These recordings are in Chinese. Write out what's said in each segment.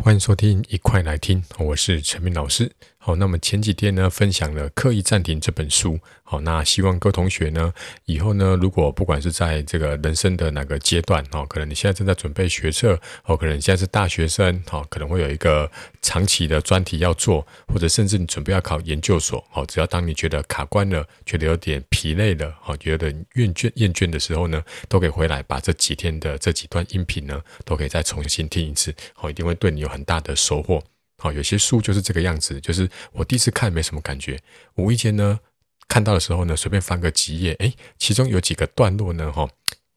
欢迎收听，一块来听，我是陈明老师。好，那么前几天呢，分享了《刻意暂停》这本书。好，那希望各位同学呢，以后呢，如果不管是在这个人生的哪个阶段，哦，可能你现在正在准备学测，哦，可能你现在是大学生，哦，可能会有一个长期的专题要做，或者甚至你准备要考研究所，哦，只要当你觉得卡关了，觉得有点疲累了，哦，觉得厌倦厌倦的时候呢，都可以回来把这几天的这几段音频呢，都可以再重新听一次，哦，一定会对你有很大的收获。好，有些书就是这个样子，就是我第一次看没什么感觉，无意间呢看到的时候呢，随便翻个几页，诶，其中有几个段落呢，哈，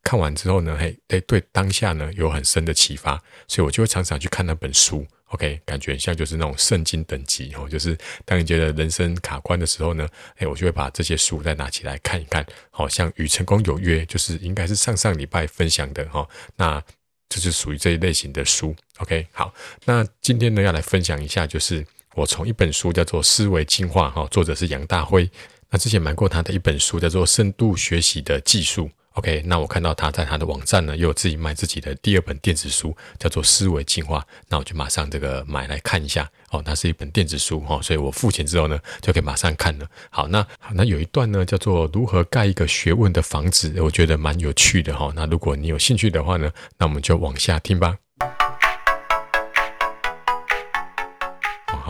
看完之后呢，嘿，诶，对当下呢有很深的启发，所以我就会常常去看那本书，OK，感觉像就是那种圣经等级哦，就是当你觉得人生卡关的时候呢，诶，我就会把这些书再拿起来看一看，好像与成功有约，就是应该是上上礼拜分享的哈，那。就是属于这一类型的书，OK，好，那今天呢要来分享一下，就是我从一本书叫做《思维进化》哈，作者是杨大辉，那之前买过他的一本书叫做《深度学习的技术》。OK，那我看到他在他的网站呢，又有自己卖自己的第二本电子书，叫做《思维进化》。那我就马上这个买来看一下哦。它是一本电子书哈，所以我付钱之后呢，就可以马上看了。好，那好，那有一段呢，叫做如何盖一个学问的房子，我觉得蛮有趣的哈。那如果你有兴趣的话呢，那我们就往下听吧。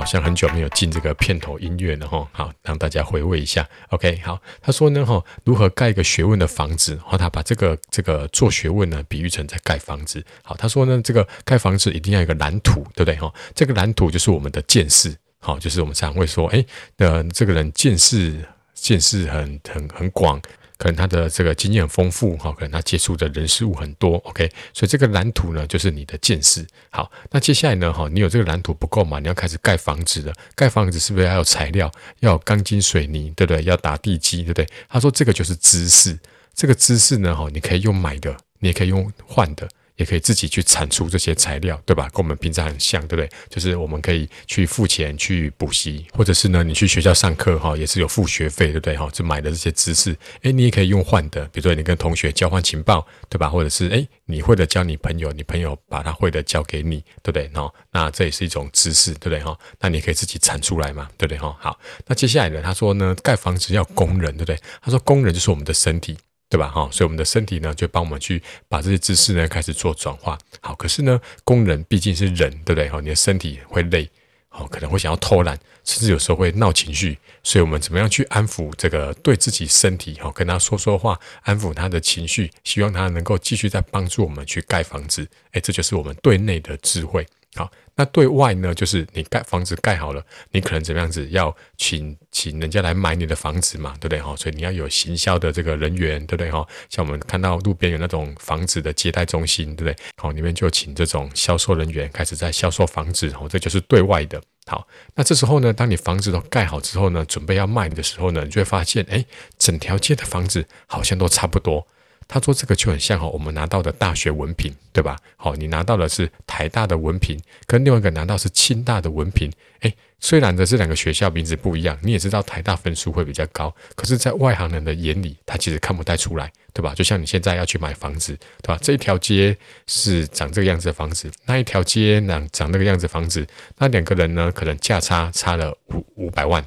像很久没有进这个片头音乐了哈，好，让大家回味一下。OK，好，他说呢哈，如何盖一个学问的房子？哈，他把这个这个做学问呢，比喻成在盖房子。好，他说呢，这个盖房子一定要有一个蓝图，对不对哈？这个蓝图就是我们的见识，好，就是我们常会说，哎，呃，这个人见识见识很很很广。可能他的这个经验很丰富哈，可能他接触的人事物很多，OK，所以这个蓝图呢，就是你的见识。好，那接下来呢，哈，你有这个蓝图不够嘛？你要开始盖房子了。盖房子是不是要有材料？要有钢筋水泥，对不对？要打地基，对不对？他说这个就是知识。这个知识呢，哈，你可以用买的，你也可以用换的。也可以自己去产出这些材料，对吧？跟我们平常很像，对不对？就是我们可以去付钱去补习，或者是呢，你去学校上课哈，也是有付学费，对不对？哈，就买的这些知识，诶，你也可以用换的，比如说你跟同学交换情报，对吧？或者是诶，你会的教你朋友，你朋友把他会的教给你，对不对？哈那这也是一种知识，对不对？哈，那你可以自己产出来嘛，对不对？哈，好，那接下来呢，他说呢，盖房子要工人，对不对？他说工人就是我们的身体。对吧？哈，所以我们的身体呢，就帮我们去把这些知识呢开始做转化。好，可是呢，工人毕竟是人，对不对？哈，你的身体会累，好，可能会想要偷懒，甚至有时候会闹情绪。所以我们怎么样去安抚这个对自己身体？哈，跟他说说话，安抚他的情绪，希望他能够继续在帮助我们去盖房子。哎，这就是我们对内的智慧。好。那对外呢，就是你盖房子盖好了，你可能怎么样子要请请人家来买你的房子嘛，对不对哈？所以你要有行销的这个人员，对不对哈？像我们看到路边有那种房子的接待中心，对不对？好，里面就请这种销售人员开始在销售房子，哦，这就是对外的。好，那这时候呢，当你房子都盖好之后呢，准备要卖的时候呢，你就会发现，哎，整条街的房子好像都差不多。他说：“这个就很像哈，我们拿到的大学文凭，对吧？好，你拿到的是台大的文凭，跟另外一个拿到是清大的文凭。诶，虽然的这两个学校名字不一样，你也知道台大分数会比较高，可是，在外行人的眼里，他其实看不太出来，对吧？就像你现在要去买房子，对吧？这一条街是长这个样子的房子，那一条街呢长那个样子房子，那两个人呢，可能价差差了五五百万。”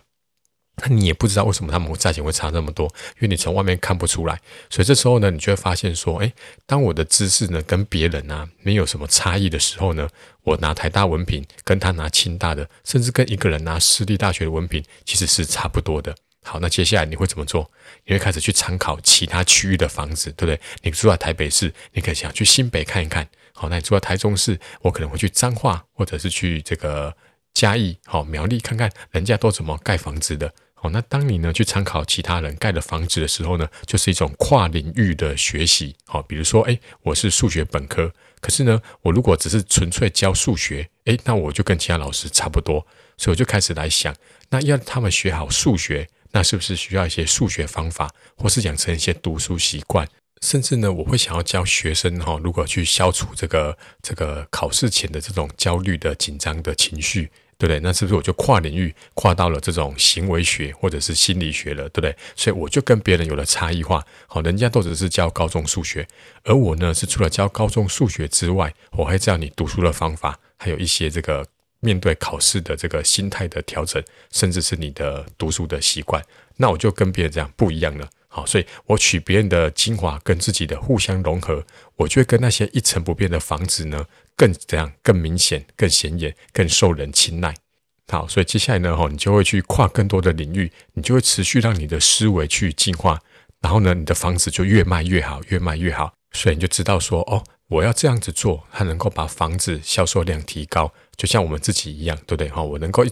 那你也不知道为什么他们价钱会差那么多，因为你从外面看不出来。所以这时候呢，你就会发现说，诶，当我的知识呢跟别人啊没有什么差异的时候呢，我拿台大文凭跟他拿清大的，甚至跟一个人拿私立大学的文凭，其实是差不多的。好，那接下来你会怎么做？你会开始去参考其他区域的房子，对不对？你住在台北市，你可以想去新北看一看。好，那你住在台中市，我可能会去彰化，或者是去这个嘉义、好苗栗看看人家都怎么盖房子的。好，那当你呢去参考其他人盖的房子的时候呢，就是一种跨领域的学习。好，比如说，诶，我是数学本科，可是呢，我如果只是纯粹教数学，诶，那我就跟其他老师差不多。所以我就开始来想，那要他们学好数学，那是不是需要一些数学方法，或是养成一些读书习惯？甚至呢，我会想要教学生哈，如果去消除这个这个考试前的这种焦虑的紧张的情绪。对不对？那是不是我就跨领域跨到了这种行为学或者是心理学了，对不对？所以我就跟别人有了差异化。好，人家都只是教高中数学，而我呢是除了教高中数学之外，我还教你读书的方法，还有一些这个面对考试的这个心态的调整，甚至是你的读书的习惯。那我就跟别人这样不一样了。好，所以我取别人的精华跟自己的互相融合，我就会跟那些一成不变的房子呢，更怎样？更明显、更显眼、更受人青睐。好，所以接下来呢，哈，你就会去跨更多的领域，你就会持续让你的思维去进化，然后呢，你的房子就越卖越好，越卖越好。所以你就知道说，哦，我要这样子做，它能够把房子销售量提高，就像我们自己一样，对不对？哈，我能够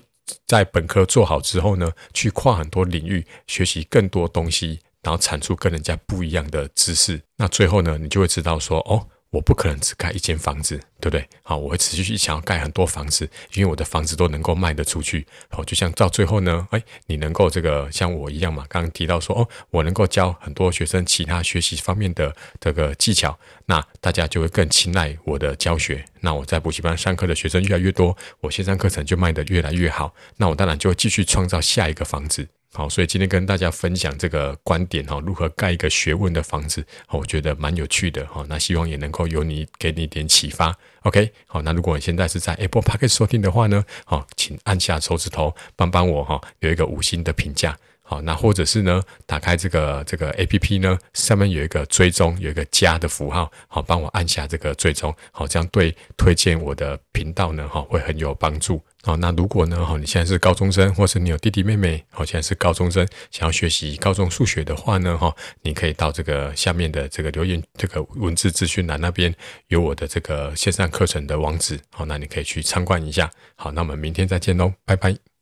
在本科做好之后呢，去跨很多领域，学习更多东西。然后产出跟人家不一样的知识，那最后呢，你就会知道说，哦，我不可能只盖一间房子，对不对？好，我会持续去想要盖很多房子，因为我的房子都能够卖得出去。好，就像到最后呢，哎，你能够这个像我一样嘛，刚刚提到说，哦，我能够教很多学生其他学习方面的这个技巧，那大家就会更青睐我的教学。那我在补习班上课的学生越来越多，我线上课程就卖得越来越好。那我当然就会继续创造下一个房子。好，所以今天跟大家分享这个观点哈，如何盖一个学问的房子，我觉得蛮有趣的哈。那希望也能够有你给你一点启发。OK，好，那如果你现在是在 Apple Podcast 收听的话呢，好，请按下手指头帮帮我哈，有一个五星的评价。好，那或者是呢，打开这个这个 APP 呢，上面有一个追踪，有一个加的符号，好，帮我按下这个追踪，好，这样对推荐我的频道呢，哈，会很有帮助。好，那如果呢，哈，你现在是高中生，或是你有弟弟妹妹，好，现在是高中生，想要学习高中数学的话呢，哈，你可以到这个下面的这个留言这个文字资讯栏那边有我的这个线上课程的网址，好，那你可以去参观一下。好，那我们明天再见喽，拜拜。